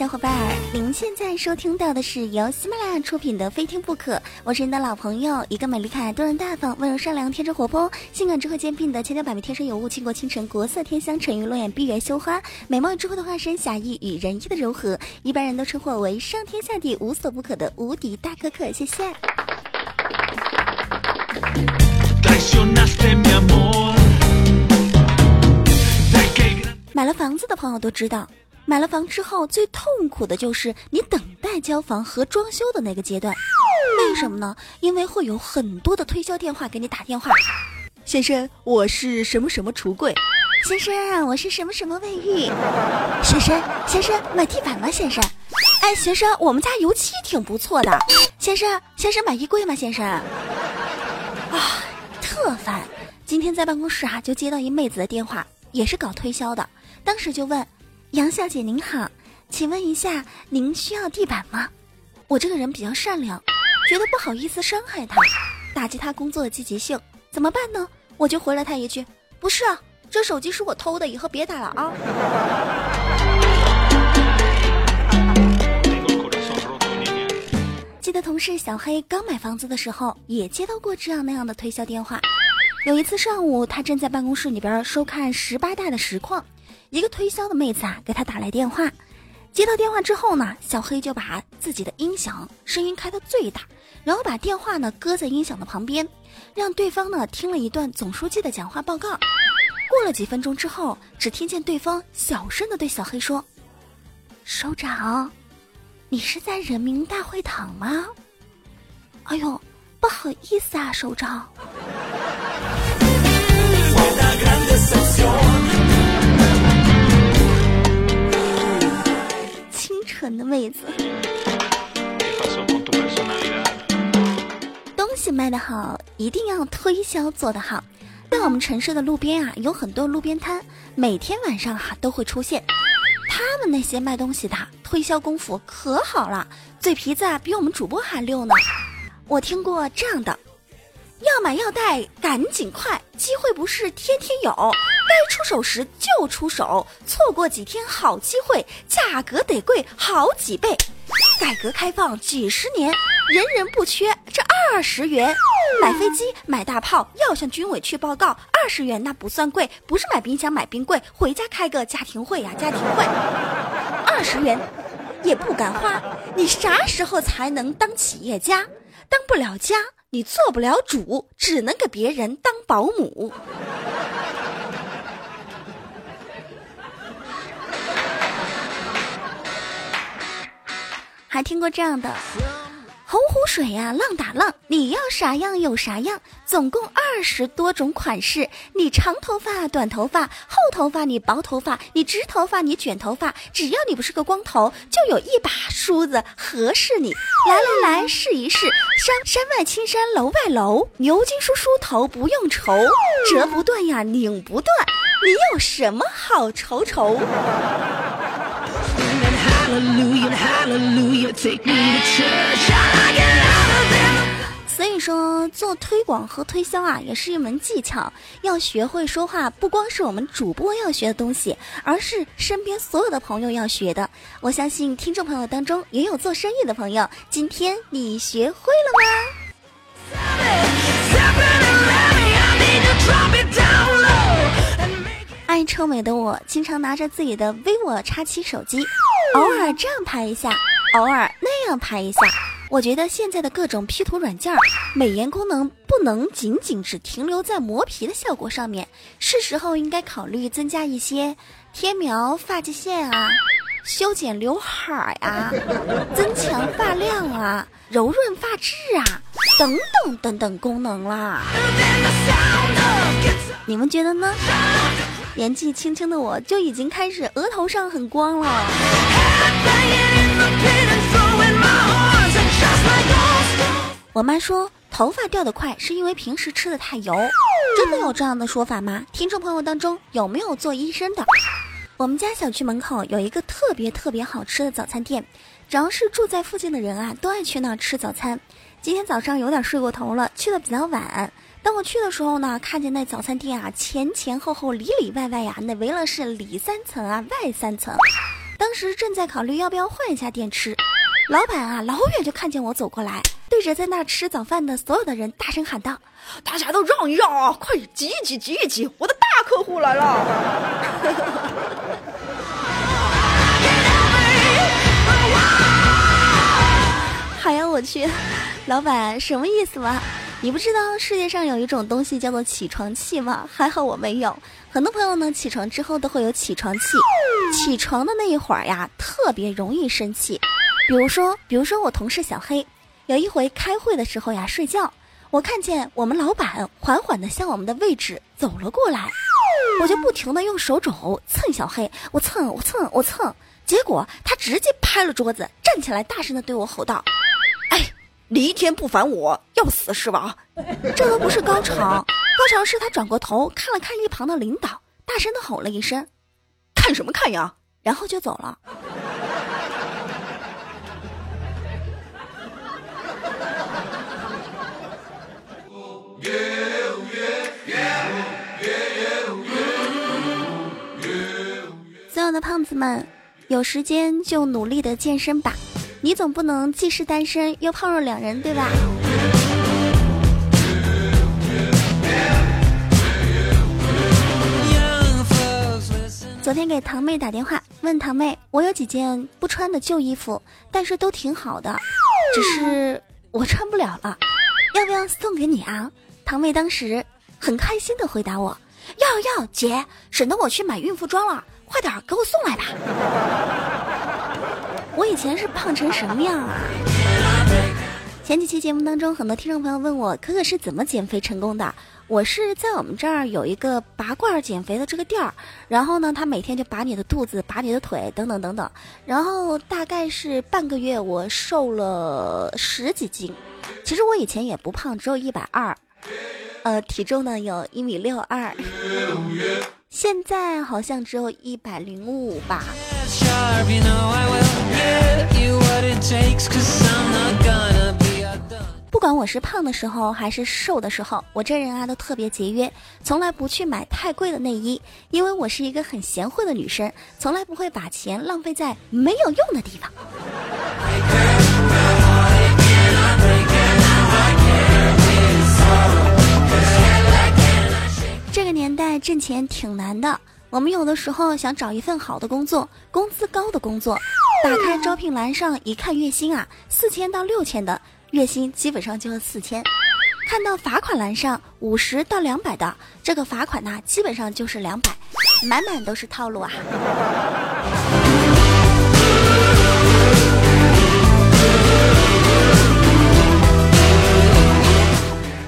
小伙伴儿，您现在收听到的是由喜马拉雅出品的《非听不可》，我是你的老朋友，一个美丽可爱、多人大方、温柔善良、天真活泼、性感智慧兼并的千娇百媚、天生尤物、倾国倾城、国色天香、沉鱼落雁、闭月羞花、美貌与智慧的化身、侠义与仁义的柔和，一般人都称呼我为上天下地无所不可的无敌大可可。谢谢。买了房子的朋友都知道。买了房之后，最痛苦的就是你等待交房和装修的那个阶段。为什么呢？因为会有很多的推销电话给你打电话。先生，我是什么什么橱柜。先生，我是什么什么卫浴。先生，先生，买地板吗？先生，哎，先生，我们家油漆挺不错的。先生，先生，买衣柜吗？先生，啊，特烦。今天在办公室啊，就接到一妹子的电话，也是搞推销的，当时就问。杨小姐您好，请问一下，您需要地板吗？我这个人比较善良，觉得不好意思伤害他，打击他工作的积极性，怎么办呢？我就回了他一句：不是啊，这手机是我偷的，以后别打了啊。记得同事小黑刚买房子的时候，也接到过这样那样的推销电话。有一次上午，他正在办公室里边收看十八大的实况。一个推销的妹子啊，给他打来电话，接到电话之后呢，小黑就把自己的音响声音开到最大，然后把电话呢搁在音响的旁边，让对方呢听了一段总书记的讲话报告。过了几分钟之后，只听见对方小声的对小黑说：“首长，你是在人民大会堂吗？哎呦，不好意思啊，首长。”纯的妹子，东西卖得好，一定要推销做得好。在我们城市的路边啊，有很多路边摊，每天晚上哈都会出现。他们那些卖东西的推销功夫可好了，嘴皮子啊比我们主播还溜呢。我听过这样的。要买要带，赶紧快！机会不是天天有，该出手时就出手，错过几天好机会，价格得贵好几倍。改革开放几十年，人人不缺这二十元。买飞机买大炮要向军委去报告，二十元那不算贵，不是买冰箱买冰柜，回家开个家庭会呀家庭会。二十元也不敢花，你啥时候才能当企业家？当不了家。你做不了主，只能给别人当保姆。还听过这样的。洪湖水呀，浪打浪，你要啥样有啥样，总共二十多种款式。你长头发、短头发、厚头发，你薄头发，你直头发，你卷头发，只要你不是个光头，就有一把梳子合适你。来来来，试一试。山山外青山楼外楼，牛筋梳梳头不用愁，折不断呀，拧不断，你有什么好愁愁？所以说，做推广和推销啊，也是一门技巧。要学会说话，不光是我们主播要学的东西，而是身边所有的朋友要学的。我相信听众朋友当中也有做生意的朋友，今天你学会了吗？爱臭美的我，经常拿着自己的 vivo X7 手机，偶尔这样拍一下，偶尔那样拍一下。我觉得现在的各种 P 图软件，美颜功能不能仅仅只停留在磨皮的效果上面，是时候应该考虑增加一些贴描发际线啊、修剪刘海啊、增强发量啊、柔润发质啊等等等等功能啦。你们觉得呢？年纪轻轻的我就已经开始额头上很光了。我妈说头发掉的快是因为平时吃的太油，真的有这样的说法吗？听众朋友当中有没有做医生的？我们家小区门口有一个特别特别好吃的早餐店，只要是住在附近的人啊，都爱去那儿吃早餐。今天早上有点睡过头了，去的比较晚。当我去的时候呢，看见那早餐店啊，前前后后里里外外呀，那围了是里三层啊，外三层。当时正在考虑要不要换一下店吃，老板啊老远就看见我走过来，对着在那吃早饭的所有的人大声喊道：“大家都让一让啊，快挤一挤，挤一挤，我的大客户来了！”哎呀，我去，老板什么意思吗？你不知道世界上有一种东西叫做起床气吗？还好我没有。很多朋友呢，起床之后都会有起床气，起床的那一会儿呀，特别容易生气。比如说，比如说我同事小黑，有一回开会的时候呀，睡觉，我看见我们老板缓缓的向我们的位置走了过来，我就不停的用手肘蹭小黑，我蹭我蹭我蹭，结果他直接拍了桌子，站起来大声的对我吼道。你一天不烦我要死是吧？这都不是高潮，高潮是他转过头看了看一旁的领导，大声的吼了一声：“看什么看呀！”然后就走了。所有的胖子们，有时间就努力的健身吧。你总不能既是单身又胖若两人，对吧？昨天给堂妹打电话，问堂妹，我有几件不穿的旧衣服，但是都挺好的，只是我穿不了了，要不要送给你啊？堂妹当时很开心的回答我，要要姐，省得我去买孕妇装了，快点给我送来吧。我以前是胖成什么样啊？前几期节目当中，很多听众朋友问我，可可是怎么减肥成功的？我是在我们这儿有一个拔罐减肥的这个店儿，然后呢，他每天就拔你的肚子、拔你的腿等等等等，然后大概是半个月，我瘦了十几斤。其实我以前也不胖，只有一百二，呃，体重呢有一米六二，现在好像只有一百零五吧。不管我是胖的时候还是瘦的时候，我这人啊都特别节约，从来不去买太贵的内衣，因为我是一个很贤惠的女生，从来不会把钱浪费在没有用的地方。这个年代挣钱挺难的。我们有的时候想找一份好的工作，工资高的工作，打开招聘栏上一看，月薪啊四千到六千的月薪基本上就是四千。看到罚款栏上五十到两百的这个罚款呢，基本上就是两百，满满都是套路啊。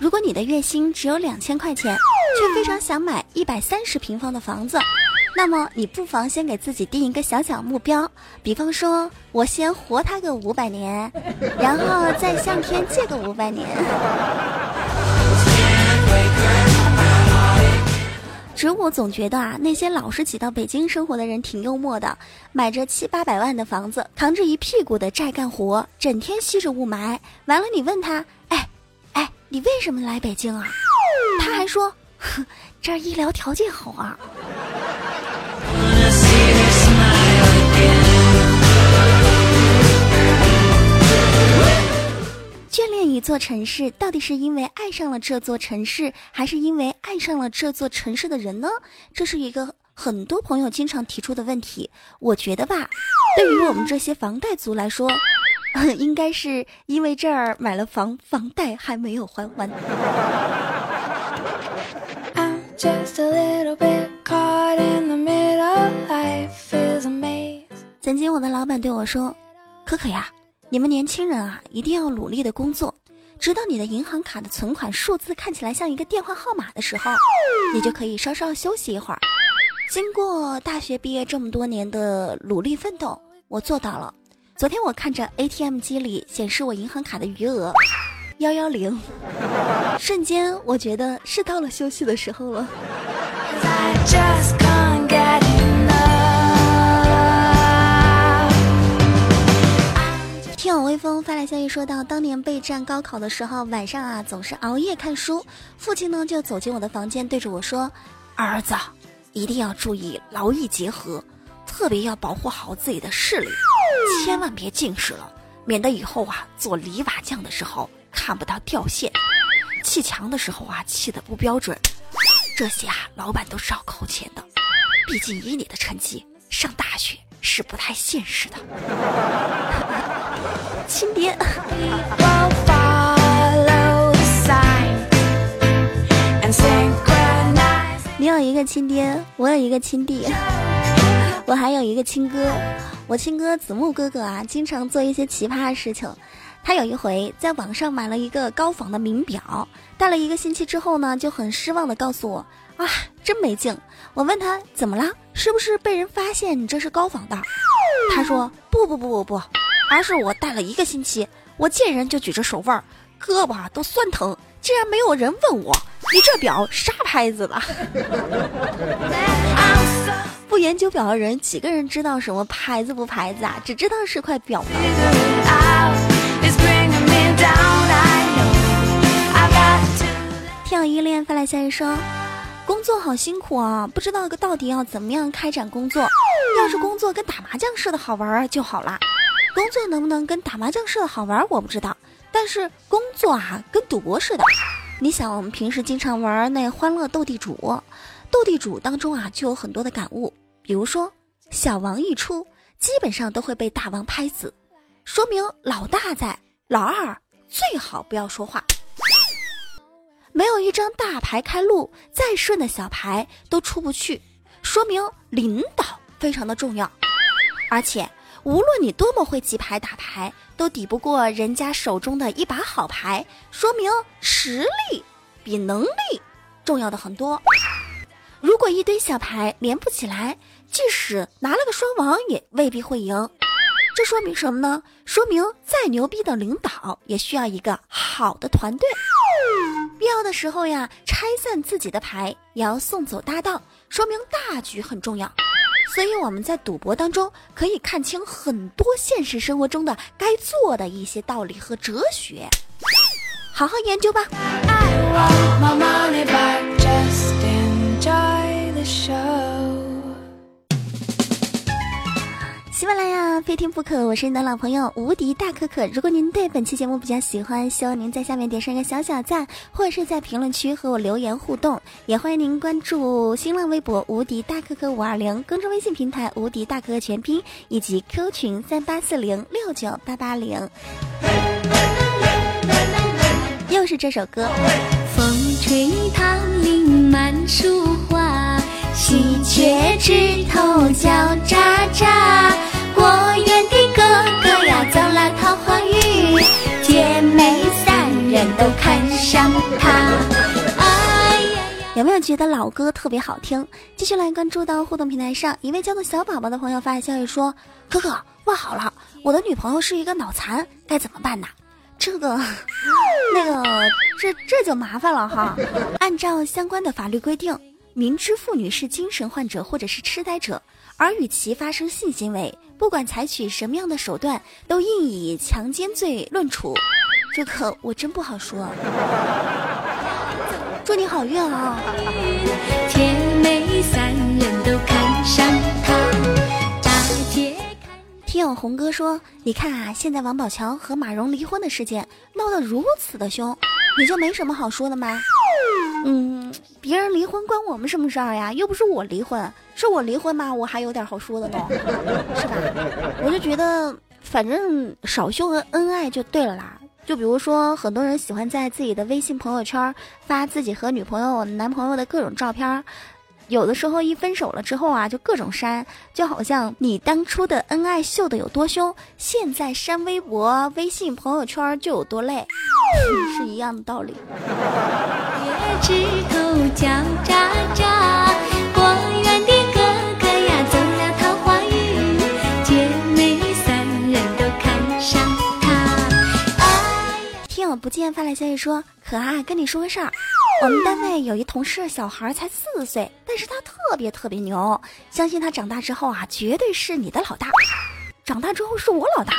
如果你的月薪只有两千块钱。却非常想买一百三十平方的房子，那么你不妨先给自己定一个小小目标，比方说，我先活他个五百年，然后再向天借个五百年。只我总觉得啊，那些老是挤到北京生活的人挺幽默的，买着七八百万的房子，扛着一屁股的债干活，整天吸着雾霾。完了，你问他，哎，哎，你为什么来北京啊？他还说。这儿医疗条件好啊！眷恋一座城市，到底是因为爱上了这座城市，还是因为爱上了这座城市的人呢？这是一个很多朋友经常提出的问题。我觉得吧，对于我们这些房贷族来说，应该是因为这儿买了房，房贷还没有还完。Just a little bit caught in the middle life is a maze 曾经我的老板对我说：“可可呀，你们年轻人啊，一定要努力的工作，直到你的银行卡的存款数字看起来像一个电话号码的时候，你就可以稍稍休息一会儿。”经过大学毕业这么多年的努力奋斗，我做到了。昨天我看着 ATM 机里显示我银行卡的余额。幺幺零，瞬间我觉得是到了休息的时候了。听友微风发来消息说到，当年备战高考的时候，晚上啊总是熬夜看书，父亲呢就走进我的房间，对着我说：“儿子，一定要注意劳逸结合，特别要保护好自己的视力，千万别近视了，免得以后啊做泥瓦匠的时候看不到掉线，砌墙的时候啊砌的不标准，这些啊老板都是要扣钱的，毕竟以你的成绩上大学是不太现实的。亲爹。你有一个亲爹，我有一个亲弟，我还有一个亲哥。我亲哥子木哥哥啊，经常做一些奇葩的事情。他有一回在网上买了一个高仿的名表，戴了一个星期之后呢，就很失望的告诉我：“啊，真没劲。”我问他怎么了，是不是被人发现你这是高仿的？他说：“不不不不不，而是我戴了一个星期，我见人就举着手腕，胳膊都酸疼，竟然没有人问我。”你这表啥牌子的？不研究表的人，几个人知道什么牌子不牌子啊？只知道是块表。天有依恋发来消息说，工作好辛苦啊，不知道个到底要怎么样开展工作。要是工作跟打麻将似的好玩就好了。工作能不能跟打麻将似的好玩，我不知道。但是工作啊，跟赌博似的。你想，我们平时经常玩那欢乐斗地主，斗地主当中啊，就有很多的感悟。比如说，小王一出，基本上都会被大王拍死，说明老大在，老二最好不要说话。没有一张大牌开路，再顺的小牌都出不去，说明领导非常的重要。而且，无论你多么会记牌打牌。都抵不过人家手中的一把好牌，说明实力比能力重要的很多。如果一堆小牌连不起来，即使拿了个双王也未必会赢。这说明什么呢？说明再牛逼的领导也需要一个好的团队。必要的时候呀，拆散自己的牌也要送走搭档，说明大局很重要。所以我们在赌博当中可以看清很多现实生活中的该做的一些道理和哲学，好好研究吧。喜马拉雅非听不可，我是你的老朋友无敌大可可。如果您对本期节目比较喜欢，希望您在下面点上一个小小赞，或者是在评论区和我留言互动。也欢迎您关注新浪微博无敌大可可五二零，公众微信平台无敌大可可全拼，以及 Q 群三八四零六九八八零。又是这首歌。风吹桃林满树花，喜鹊枝头叫喳喳。都看上他。有没有觉得老歌特别好听？继续来关注到互动平台上，一位叫做小宝宝的朋友发来消息说：“哥哥，问好了，我的女朋友是一个脑残，该怎么办呢？”这个，那个，这这就麻烦了哈。按照相关的法律规定，明知妇女是精神患者或者是痴呆者，而与其发生性行为。不管采取什么样的手段，都应以强奸罪论处。这可我真不好说。祝你好运啊！三人都看上他。听友红哥说：“你看啊，现在王宝强和马蓉离婚的事件闹得如此的凶，你就没什么好说的吗？”嗯，别人离婚关我们什么事儿呀？又不是我离婚，是我离婚嘛，我还有点好说的呢，是吧？我就觉得，反正少秀恩恩爱就对了啦。就比如说，很多人喜欢在自己的微信朋友圈发自己和女朋友、男朋友的各种照片，有的时候一分手了之后啊，就各种删，就好像你当初的恩爱秀的有多凶，现在删微博、微信朋友圈就有多累，是一样的道理。头叫喳喳，不见发来消息说，可爱跟你说个事儿，我们单位有一同事小孩才四岁，但是他特别特别牛，相信他长大之后啊，绝对是你的老大，长大之后是我老大。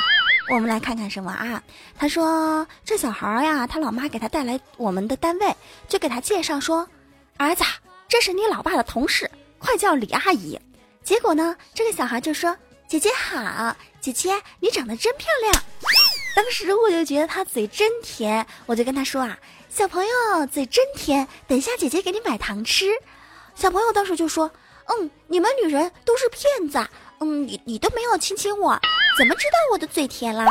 我们来看看什么啊？他说这小孩呀，他老妈给他带来我们的单位，就给他介绍说，儿子，这是你老爸的同事，快叫李阿姨。结果呢，这个小孩就说：“姐姐好，姐姐你长得真漂亮。”当时我就觉得他嘴真甜，我就跟他说啊：“小朋友嘴真甜，等下姐姐给你买糖吃。”小朋友当时就说：“嗯，你们女人都是骗子，嗯，你你都没有亲亲我，怎么知道我的嘴甜啦？”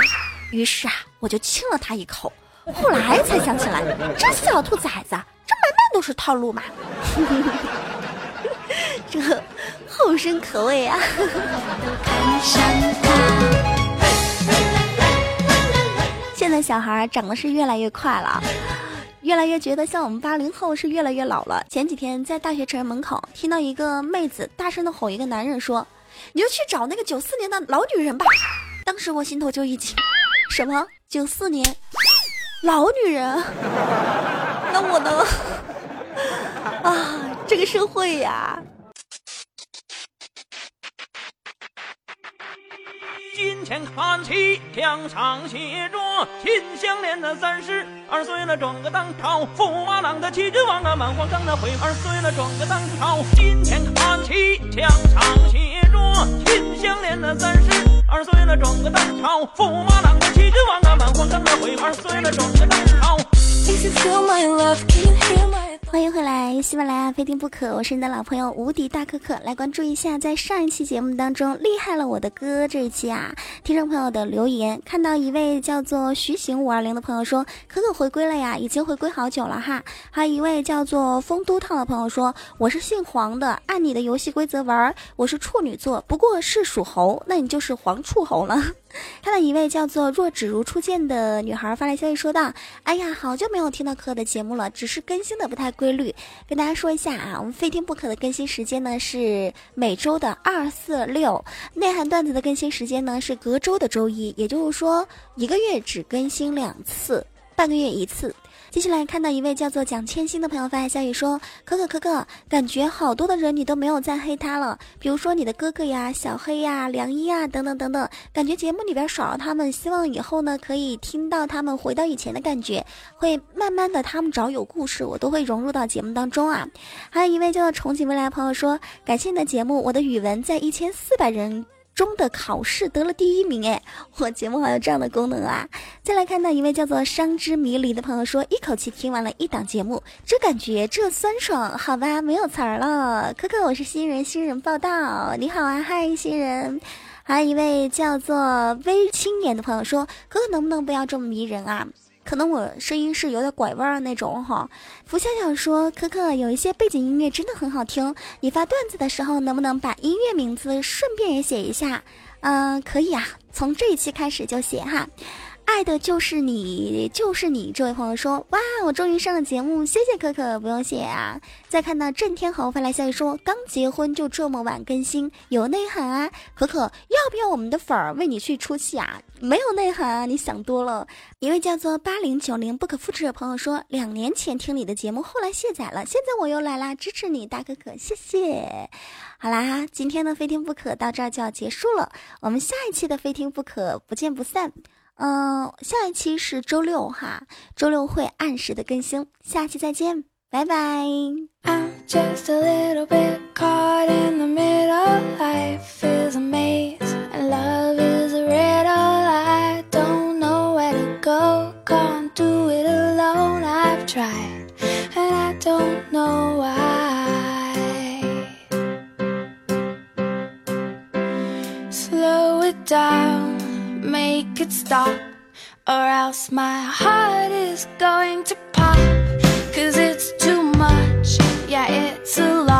于是啊，我就亲了他一口。后来才想起来，这小兔崽子，这满满都是套路嘛！这后生可畏啊！小孩长得是越来越快了，越来越觉得像我们八零后是越来越老了。前几天在大学城门口听到一个妹子大声的吼一个男人说：“你就去找那个九四年的老女人吧！”当时我心头就一惊，什么九四年？老女人，那我呢？啊，这个社会呀！金钱看齐，墙上写着“秦香莲的三十二岁了，转个当朝驸马郎的气质旺啊，满皇上的回二岁了，转个当朝。金钱看齐，墙上写着“秦香莲的三十二岁了，转个当朝驸马郎的气质旺啊，满皇上的回二岁了，转个当朝。欢迎回来，喜马拉雅非听不可，我是你的老朋友无敌大可可，来关注一下，在上一期节目当中厉害了我的哥这一期啊，听众朋友的留言，看到一位叫做徐行五二零的朋友说，可可回归了呀，已经回归好久了哈，还有一位叫做丰都烫的朋友说，我是姓黄的，按你的游戏规则玩，我是处女座，不过是属猴，那你就是黄处猴了。看到一位叫做若只如初见的女孩发来消息说道：“哎呀，好久没有听到可的节目了，只是更新的不太规律。跟大家说一下啊，我们非听不可的更新时间呢是每周的二四六，内涵段子的更新时间呢是隔周的周一，也就是说一个月只更新两次，半个月一次。”接下来看到一位叫做蒋千心的朋友发来消息说：“可可可可，感觉好多的人你都没有再黑他了，比如说你的哥哥呀、小黑呀、梁一呀等等等等，感觉节目里边少了他们，希望以后呢可以听到他们回到以前的感觉，会慢慢的他们找有故事，我都会融入到节目当中啊。”还有一位叫做憧憬未来的朋友说：“感谢你的节目，我的语文在一千四百人。”中的考试得了第一名哎，我节目还有这样的功能啊！再来看到一位叫做伤之迷离的朋友说，一口气听完了一档节目，这感觉这酸爽，好吧，没有词儿了。可可，我是新人，新人报道，你好啊，嗨，新人。还有一位叫做微青年的朋友说，可可能不能不要这么迷人啊？可能我声音是有点拐弯儿那种哈。福笑笑说：“可可有一些背景音乐真的很好听，你发段子的时候能不能把音乐名字顺便也写一下？嗯，可以啊，从这一期开始就写哈。”爱的就是你，就是你。这位朋友说：“哇，我终于上了节目，谢谢可可，不用谢啊。”再看到郑天豪发来消息说：“刚结婚就这么晚更新，有内涵啊！可可要不要我们的粉儿为你去出气啊？没有内涵啊，你想多了。”一位叫做八零九零不可复制的朋友说：“两年前听你的节目，后来卸载了，现在我又来啦，支持你，大可可，谢谢。”好啦，今天的非听不可到这儿就要结束了，我们下一期的非听不可不见不散。嗯，下一期是周六哈，周六会按时的更新，下期再见，拜拜。Make it stop or else my heart is going to pop. Cause it's too much. Yeah it's a lot